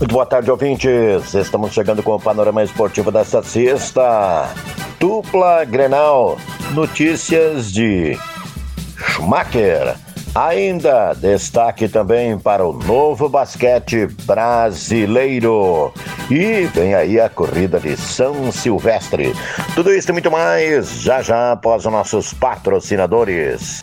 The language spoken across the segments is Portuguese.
Muito boa tarde, ouvintes. Estamos chegando com o panorama esportivo desta sexta. Dupla Grenal. Notícias de Schumacher. Ainda destaque também para o novo basquete brasileiro. E vem aí a corrida de São Silvestre. Tudo isso e muito mais já já após os nossos patrocinadores.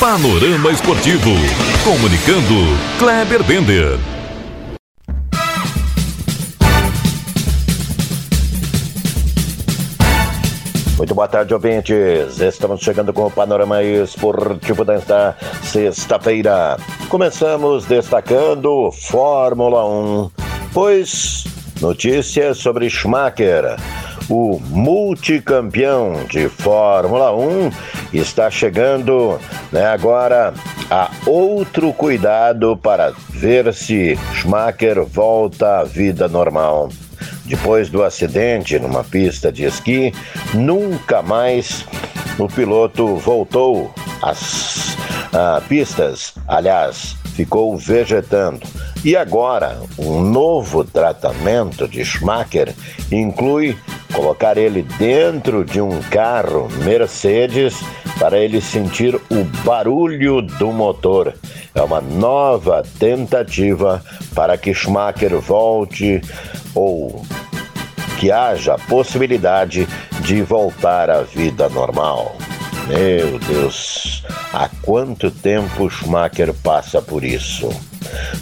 Panorama Esportivo. Comunicando, Kleber Bender. Muito boa tarde, ouvintes. Estamos chegando com o panorama esportivo desta sexta-feira. Começamos destacando Fórmula 1, pois notícias sobre Schumacher o multicampeão de Fórmula 1 está chegando né, agora a outro cuidado para ver se Schumacher volta à vida normal. Depois do acidente numa pista de esqui, nunca mais o piloto voltou às ah, pistas. Aliás, ficou vegetando. E agora, um novo tratamento de Schumacher inclui colocar ele dentro de um carro Mercedes para ele sentir o barulho do motor. É uma nova tentativa para que Schumacher volte ou que haja possibilidade de voltar à vida normal. Meu Deus, há quanto tempo Schumacher passa por isso?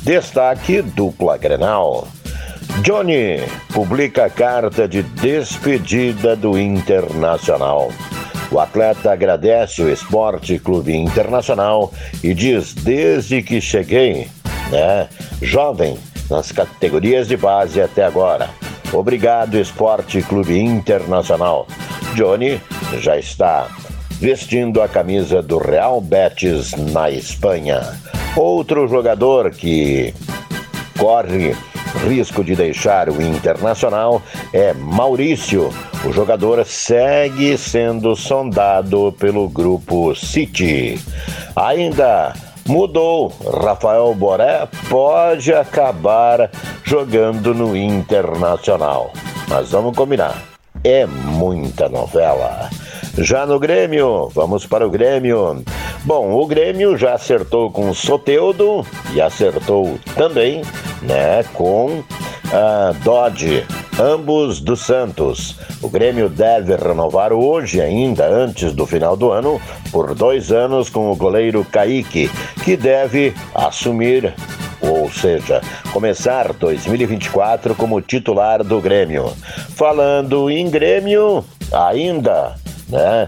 Destaque dupla Grenal. Johnny publica carta de despedida do Internacional. O atleta agradece o Esporte Clube Internacional e diz: desde que cheguei, né, jovem, nas categorias de base até agora. Obrigado, Esporte Clube Internacional. Johnny já está vestindo a camisa do Real Betis na Espanha. Outro jogador que corre risco de deixar o Internacional é Maurício. O jogador segue sendo sondado pelo grupo City. Ainda mudou. Rafael Boré pode acabar jogando no Internacional. Mas vamos combinar. É muita novela. Já no Grêmio, vamos para o Grêmio. Bom, o Grêmio já acertou com o Soteudo e acertou também né, com a Dodge, ambos do Santos. O Grêmio deve renovar hoje, ainda antes do final do ano, por dois anos com o goleiro Kaique, que deve assumir ou seja, começar 2024 como titular do Grêmio. Falando em Grêmio, ainda, né?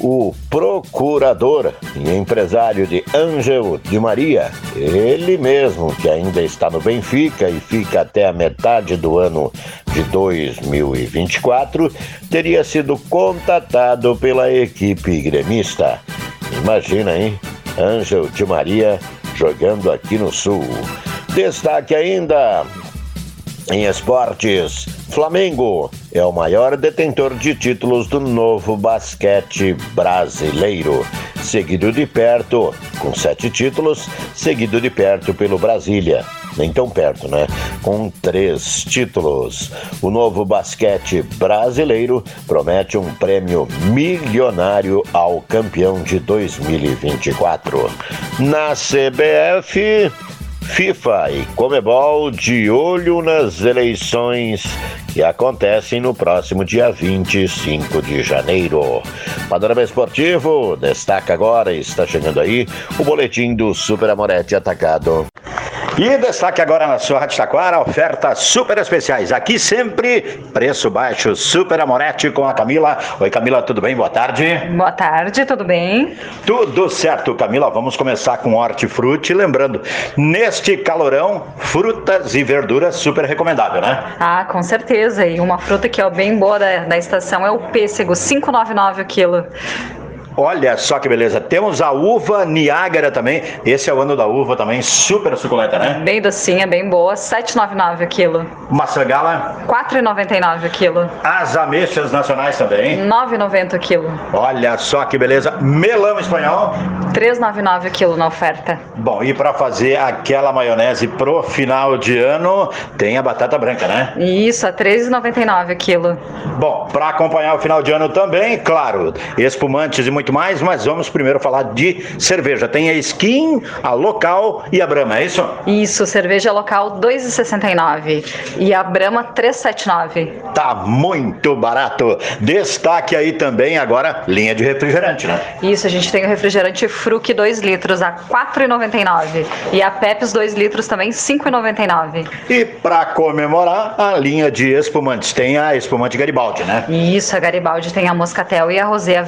o procurador e empresário de Ângelo de Maria, ele mesmo que ainda está no Benfica e fica até a metade do ano de 2024, teria sido contatado pela equipe gremista. Imagina, hein? Ângelo de Maria jogando aqui no Sul. Destaque ainda em esportes, Flamengo é o maior detentor de títulos do novo basquete brasileiro, seguido de perto, com sete títulos, seguido de perto pelo Brasília. Nem tão perto, né? Com três títulos. O novo basquete brasileiro promete um prêmio milionário ao campeão de 2024. Na CBF, FIFA e Comebol de olho nas eleições que acontecem no próximo dia 25 de janeiro. Panorama Esportivo destaca agora, está chegando aí, o boletim do Super Amorete Atacado. E destaque agora na sua Rádio Taquara, ofertas super especiais. Aqui sempre, preço baixo, Super Amorete com a Camila. Oi Camila, tudo bem? Boa tarde. Boa tarde, tudo bem? Tudo certo, Camila. Vamos começar com hortifruti. Lembrando, neste calorão, frutas e verduras super recomendável, né? Ah, com certeza. E uma fruta que é bem boa da, da estação é o pêssego, 5,99 o quilo. Olha só que beleza. Temos a uva Niágara também. Esse é o ano da uva também, super suculenta, né? Bem docinha, bem boa, 7,99 o quilo. Maçã gala? 4,99 o quilo. As ameixas nacionais também? 9,90 o quilo. Olha só que beleza. Melão espanhol? 3,99 o quilo na oferta. Bom, e para fazer aquela maionese pro final de ano, tem a batata branca, né? Isso, a 3,99 o quilo. Bom, para acompanhar o final de ano também, claro, espumantes e muito muito mais, mas vamos primeiro falar de cerveja. Tem a Skin, a Local e a Brahma, é isso? Isso, cerveja local 2,69 e a Brahma 3,79. Tá muito barato. Destaque aí também agora linha de refrigerante, né? Isso, a gente tem o refrigerante Fruc 2 litros a 4,99 e a Pepsi 2 litros também 5,99. E para comemorar a linha de espumantes, tem a espumante Garibaldi, né? Isso, a Garibaldi tem a Moscatel e a Rosé a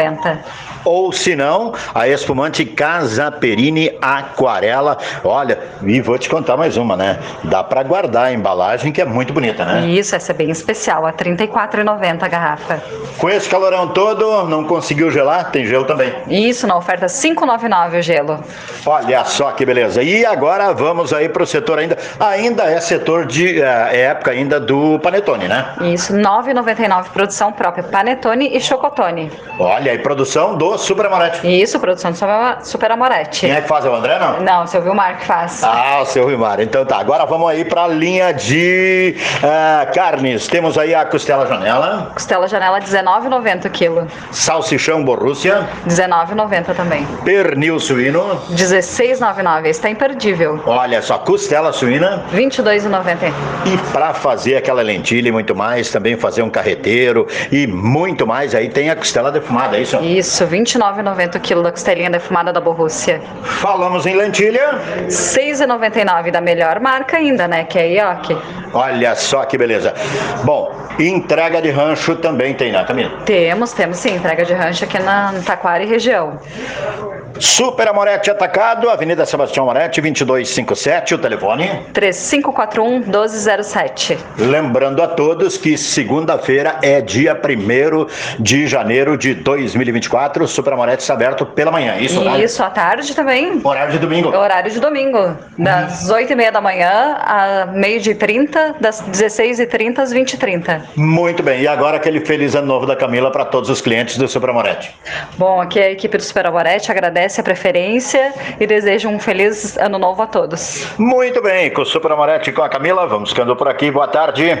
24,90. Ou se não, a espumante Casa Perini Aquarela. Olha, e vou te contar mais uma, né? Dá para guardar a embalagem que é muito bonita, né? Isso, essa é bem especial, a R$ 34,90 a garrafa. Com esse calorão todo, não conseguiu gelar? Tem gelo também. Isso, na oferta 5,99 o gelo. Olha só que beleza. E agora vamos aí para o setor ainda. Ainda é setor de é época ainda do panetone, né? Isso, 9,99 produção própria, panetone e chocotone. Olha aí, produção do Super Amorete. Isso, produção do Super Amorete. Quem é que faz? É o André, não? Não, o seu Vilmar que faz. Ah, o seu Vilmar. Então tá, agora vamos aí para a linha de uh, carnes. Temos aí a costela janela. Costela janela 19,90 o quilo. Salsichão Borrússia. 19,90 também. Pernil suíno. 16,99. Esse tá imperdível. Olha só, costela suína. 22,90. E para fazer aquela lentilha e muito mais, também fazer um carreteiro e muito mais, aí tem a costela defumada é isso? Isso, 29,90 o quilo da costelinha defumada da Borrússia. Falamos em lentilha? 6,99 da melhor marca ainda, né? Que é a Ioki. Olha só que beleza. Bom, entrega de rancho também tem, né, Camila? Temos, temos sim, entrega de rancho aqui na Taquara e região. Super Amorete Atacado, Avenida Sebastião Amorete, 2257, o telefone? 3541 1207. Lembrando a todos que segunda-feira é dia 1 de janeiro de 2024, o Super Amorete está aberto pela manhã, isso, né? Isso, à tarde também. Horário de domingo? Horário de domingo, das hum. 8h30 da manhã a meio de 30, das 16h30 às 20h30. Muito bem, e agora aquele feliz ano novo da Camila para todos os clientes do Super Amorete. Bom, aqui é a equipe do Super Amorete agradece agradece a preferência e deseja um feliz ano novo a todos. Muito bem, com o Super Amorete e com a Camila, vamos ficando por aqui. Boa tarde.